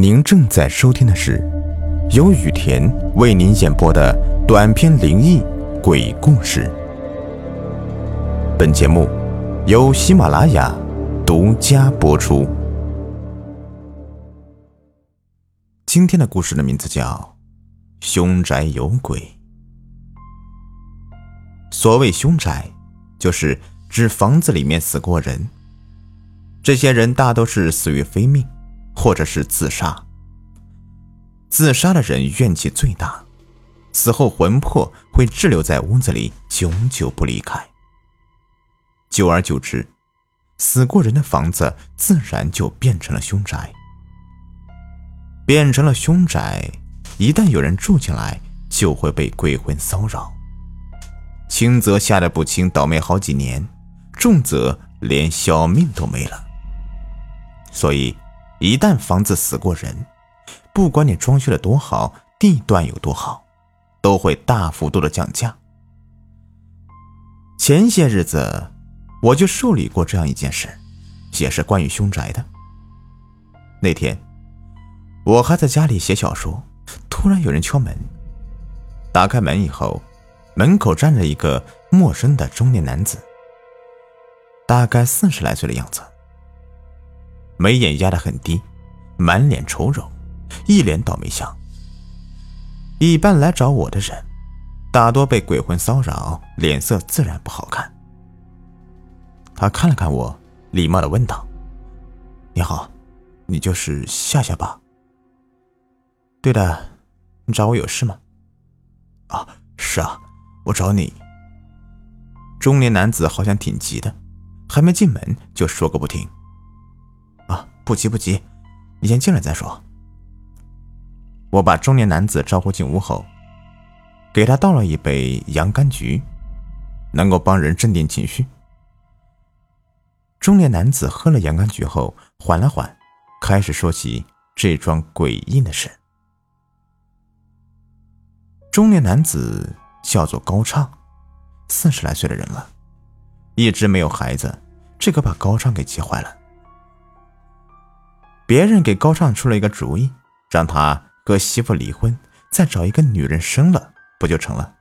您正在收听的是由雨田为您演播的短篇灵异鬼故事。本节目由喜马拉雅独家播出。今天的故事的名字叫《凶宅有鬼》。所谓凶宅，就是指房子里面死过人，这些人大都是死于非命。或者是自杀。自杀的人怨气最大，死后魂魄会滞留在屋子里，永久不离开。久而久之，死过人的房子自然就变成了凶宅。变成了凶宅，一旦有人住进来，就会被鬼魂骚扰。轻则吓得不轻，倒霉好几年；重则连小命都没了。所以。一旦房子死过人，不管你装修的多好，地段有多好，都会大幅度的降价。前些日子，我就受理过这样一件事，也是关于凶宅的。那天，我还在家里写小说，突然有人敲门。打开门以后，门口站着一个陌生的中年男子，大概四十来岁的样子。眉眼压得很低，满脸愁容，一脸倒霉相。一般来找我的人，大多被鬼魂骚扰，脸色自然不好看。他看了看我，礼貌的问道：“你好，你就是夏夏吧？”“对的，你找我有事吗？”“啊，是啊，我找你。”中年男子好像挺急的，还没进门就说个不停。不急不急，你先进来再说。我把中年男子招呼进屋后，给他倒了一杯洋甘菊，能够帮人镇定情绪。中年男子喝了洋甘菊后，缓了缓，开始说起这桩诡异的事。中年男子叫做高畅，四十来岁的人了，一直没有孩子，这可把高畅给急坏了。别人给高畅出了一个主意，让他和媳妇离婚，再找一个女人生了，不就成了？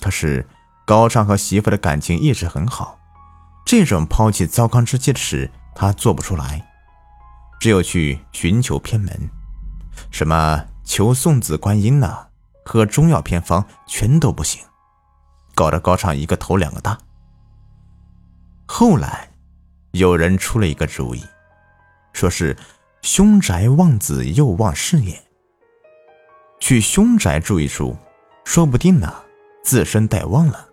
可是高畅和媳妇的感情一直很好，这种抛弃糟糠之妻的事他做不出来，只有去寻求偏门，什么求送子观音呐，喝中药偏方全都不行，搞得高畅一个头两个大。后来，有人出了一个主意。说是凶宅旺子又旺事业，去凶宅住一住，说不定呢，自身带旺了，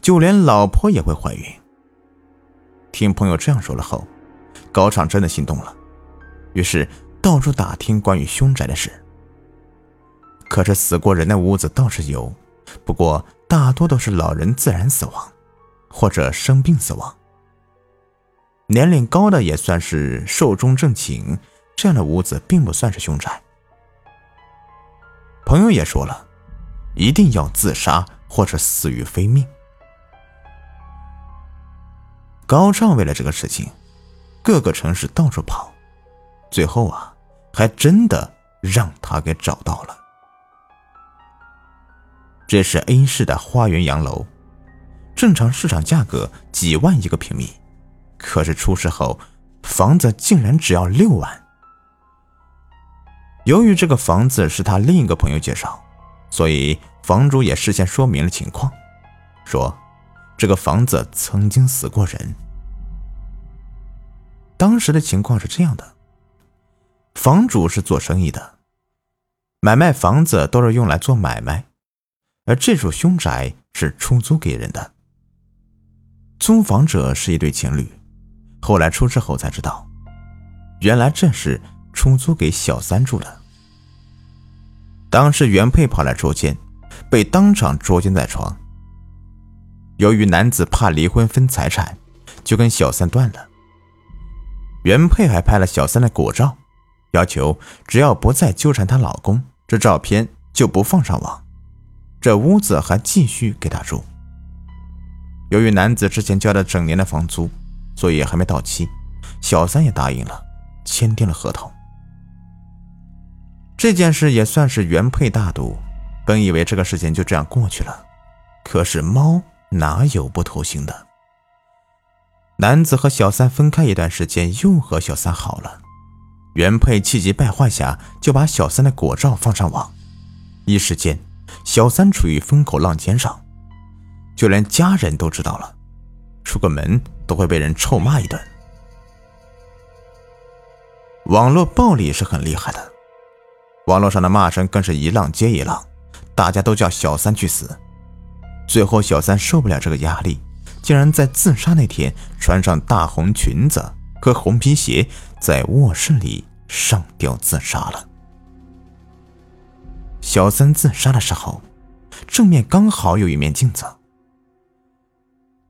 就连老婆也会怀孕。听朋友这样说了后，高畅真的心动了，于是到处打听关于凶宅的事。可是死过人的屋子倒是有，不过大多都是老人自然死亡，或者生病死亡。年龄高的也算是寿终正寝，这样的屋子并不算是凶宅。朋友也说了，一定要自杀或者死于非命。高畅为了这个事情，各个城市到处跑，最后啊，还真的让他给找到了。这是 A 市的花园洋楼，正常市场价格几万一个平米。可是出事后，房子竟然只要六万。由于这个房子是他另一个朋友介绍，所以房主也事先说明了情况，说这个房子曾经死过人。当时的情况是这样的：房主是做生意的，买卖房子都是用来做买卖，而这处凶宅是出租给人的。租房者是一对情侣。后来出事后才知道，原来这是出租给小三住的。当时原配跑来捉奸，被当场捉奸在床。由于男子怕离婚分财产，就跟小三断了。原配还拍了小三的裸照，要求只要不再纠缠她老公，这照片就不放上网，这屋子还继续给她住。由于男子之前交了整年的房租。所以还没到期，小三也答应了，签订了合同。这件事也算是原配大度，本以为这个事情就这样过去了，可是猫哪有不偷腥的？男子和小三分开一段时间，又和小三好了。原配气急败坏下，就把小三的果照放上网，一时间，小三处于风口浪尖上，就连家人都知道了，出个门都会被人臭骂一顿。网络暴力是很厉害的，网络上的骂声更是一浪接一浪，大家都叫小三去死。最后，小三受不了这个压力。竟然在自杀那天穿上大红裙子和红皮鞋，在卧室里上吊自杀了。小三自杀的时候，正面刚好有一面镜子，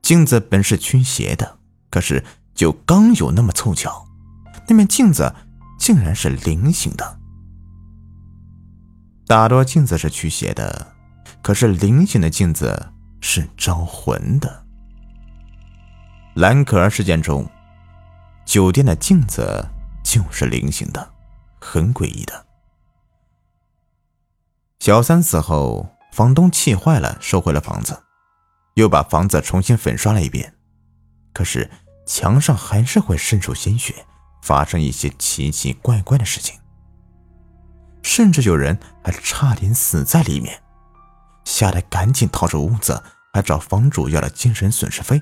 镜子本是驱邪的，可是就刚有那么凑巧，那面镜子竟然是菱形的。大多镜子是驱邪的，可是菱形的镜子是招魂的。蓝可儿事件中，酒店的镜子就是菱形的，很诡异的。小三死后，房东气坏了，收回了房子，又把房子重新粉刷了一遍，可是墙上还是会渗出鲜血，发生一些奇奇怪怪的事情，甚至有人还差点死在里面，吓得赶紧逃出屋子，还找房主要了精神损失费。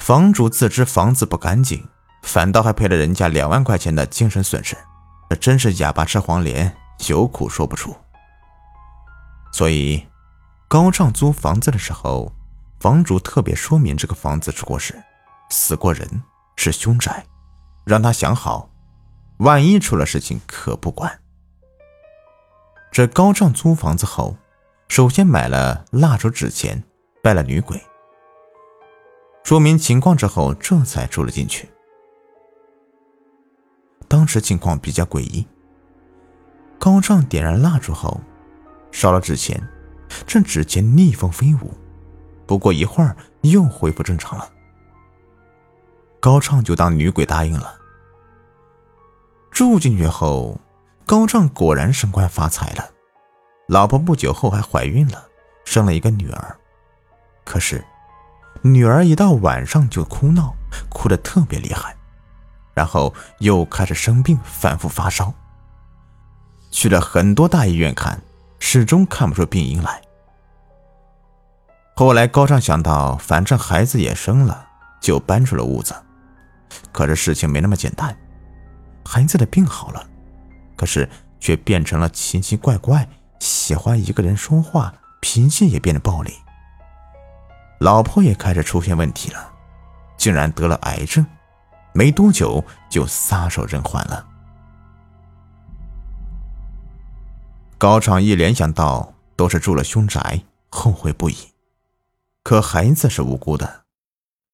房主自知房子不干净，反倒还赔了人家两万块钱的精神损失，这真是哑巴吃黄连，有苦说不出。所以，高畅租房子的时候，房主特别说明这个房子出过事，死过人，是凶宅，让他想好，万一出了事情可不管。这高畅租房子后，首先买了蜡烛、纸钱，拜了女鬼。说明情况之后，这才住了进去。当时情况比较诡异。高畅点燃蜡烛后，烧了纸钱，这纸钱逆风飞舞，不过一会儿又恢复正常了。高畅就当女鬼答应了。住进去后，高畅果然升官发财了，老婆不久后还怀孕了，生了一个女儿。可是。女儿一到晚上就哭闹，哭得特别厉害，然后又开始生病，反复发烧。去了很多大医院看，始终看不出病因来。后来高畅想到，反正孩子也生了，就搬出了屋子。可是事情没那么简单，孩子的病好了，可是却变成了奇奇怪怪，喜欢一个人说话，脾气也变得暴力。老婆也开始出现问题了，竟然得了癌症，没多久就撒手人寰了。高畅一联想到都是住了凶宅，后悔不已。可孩子是无辜的，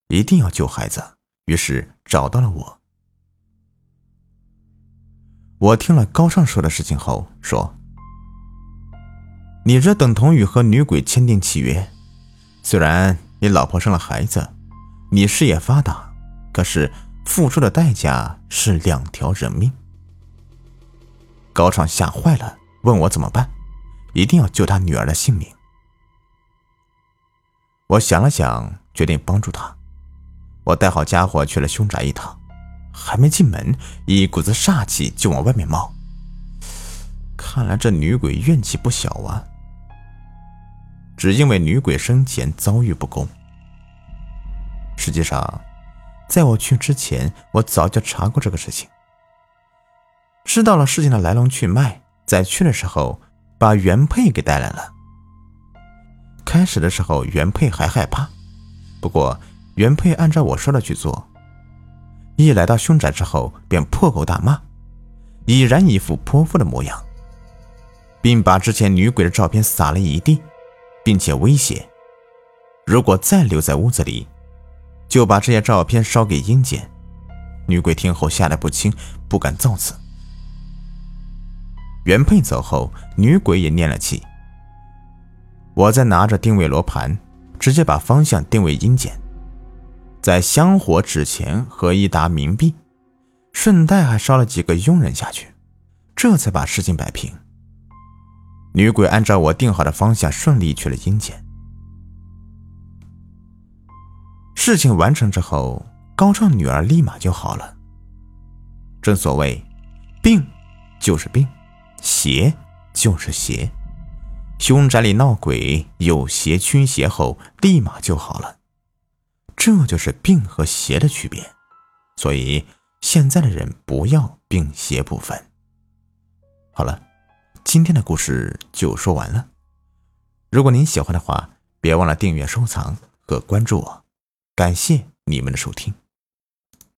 一定要救孩子，于是找到了我。我听了高畅说的事情后说：“你这等同于和女鬼签订契约。”虽然你老婆生了孩子，你事业发达，可是付出的代价是两条人命。高畅吓坏了，问我怎么办，一定要救他女儿的性命。我想了想，决定帮助他。我带好家伙去了凶宅一趟，还没进门，一股子煞气就往外面冒。看来这女鬼怨气不小啊。只因为女鬼生前遭遇不公。实际上，在我去之前，我早就查过这个事情，知道了事情的来龙去脉。在去的时候，把原配给带来了。开始的时候，原配还害怕，不过原配按照我说的去做。一来到凶宅之后，便破口大骂，已然一副泼妇的模样，并把之前女鬼的照片撒了一地。并且威胁，如果再留在屋子里，就把这些照片烧给阴间。女鬼听后吓得不轻，不敢造次。原配走后，女鬼也念了气。我再拿着定位罗盘，直接把方向定位阴间，在香火纸钱和一沓冥币，顺带还烧了几个佣人下去，这才把事情摆平。女鬼按照我定好的方向顺利去了阴间。事情完成之后，高畅女儿立马就好了。正所谓，病就是病，邪就是邪。凶宅里闹鬼，有邪驱邪后立马就好了。这就是病和邪的区别。所以现在的人不要病邪不分。好了，今天的故事就说完了。如果您喜欢的话，别忘了订阅、收藏和关注我。感谢你们的收听。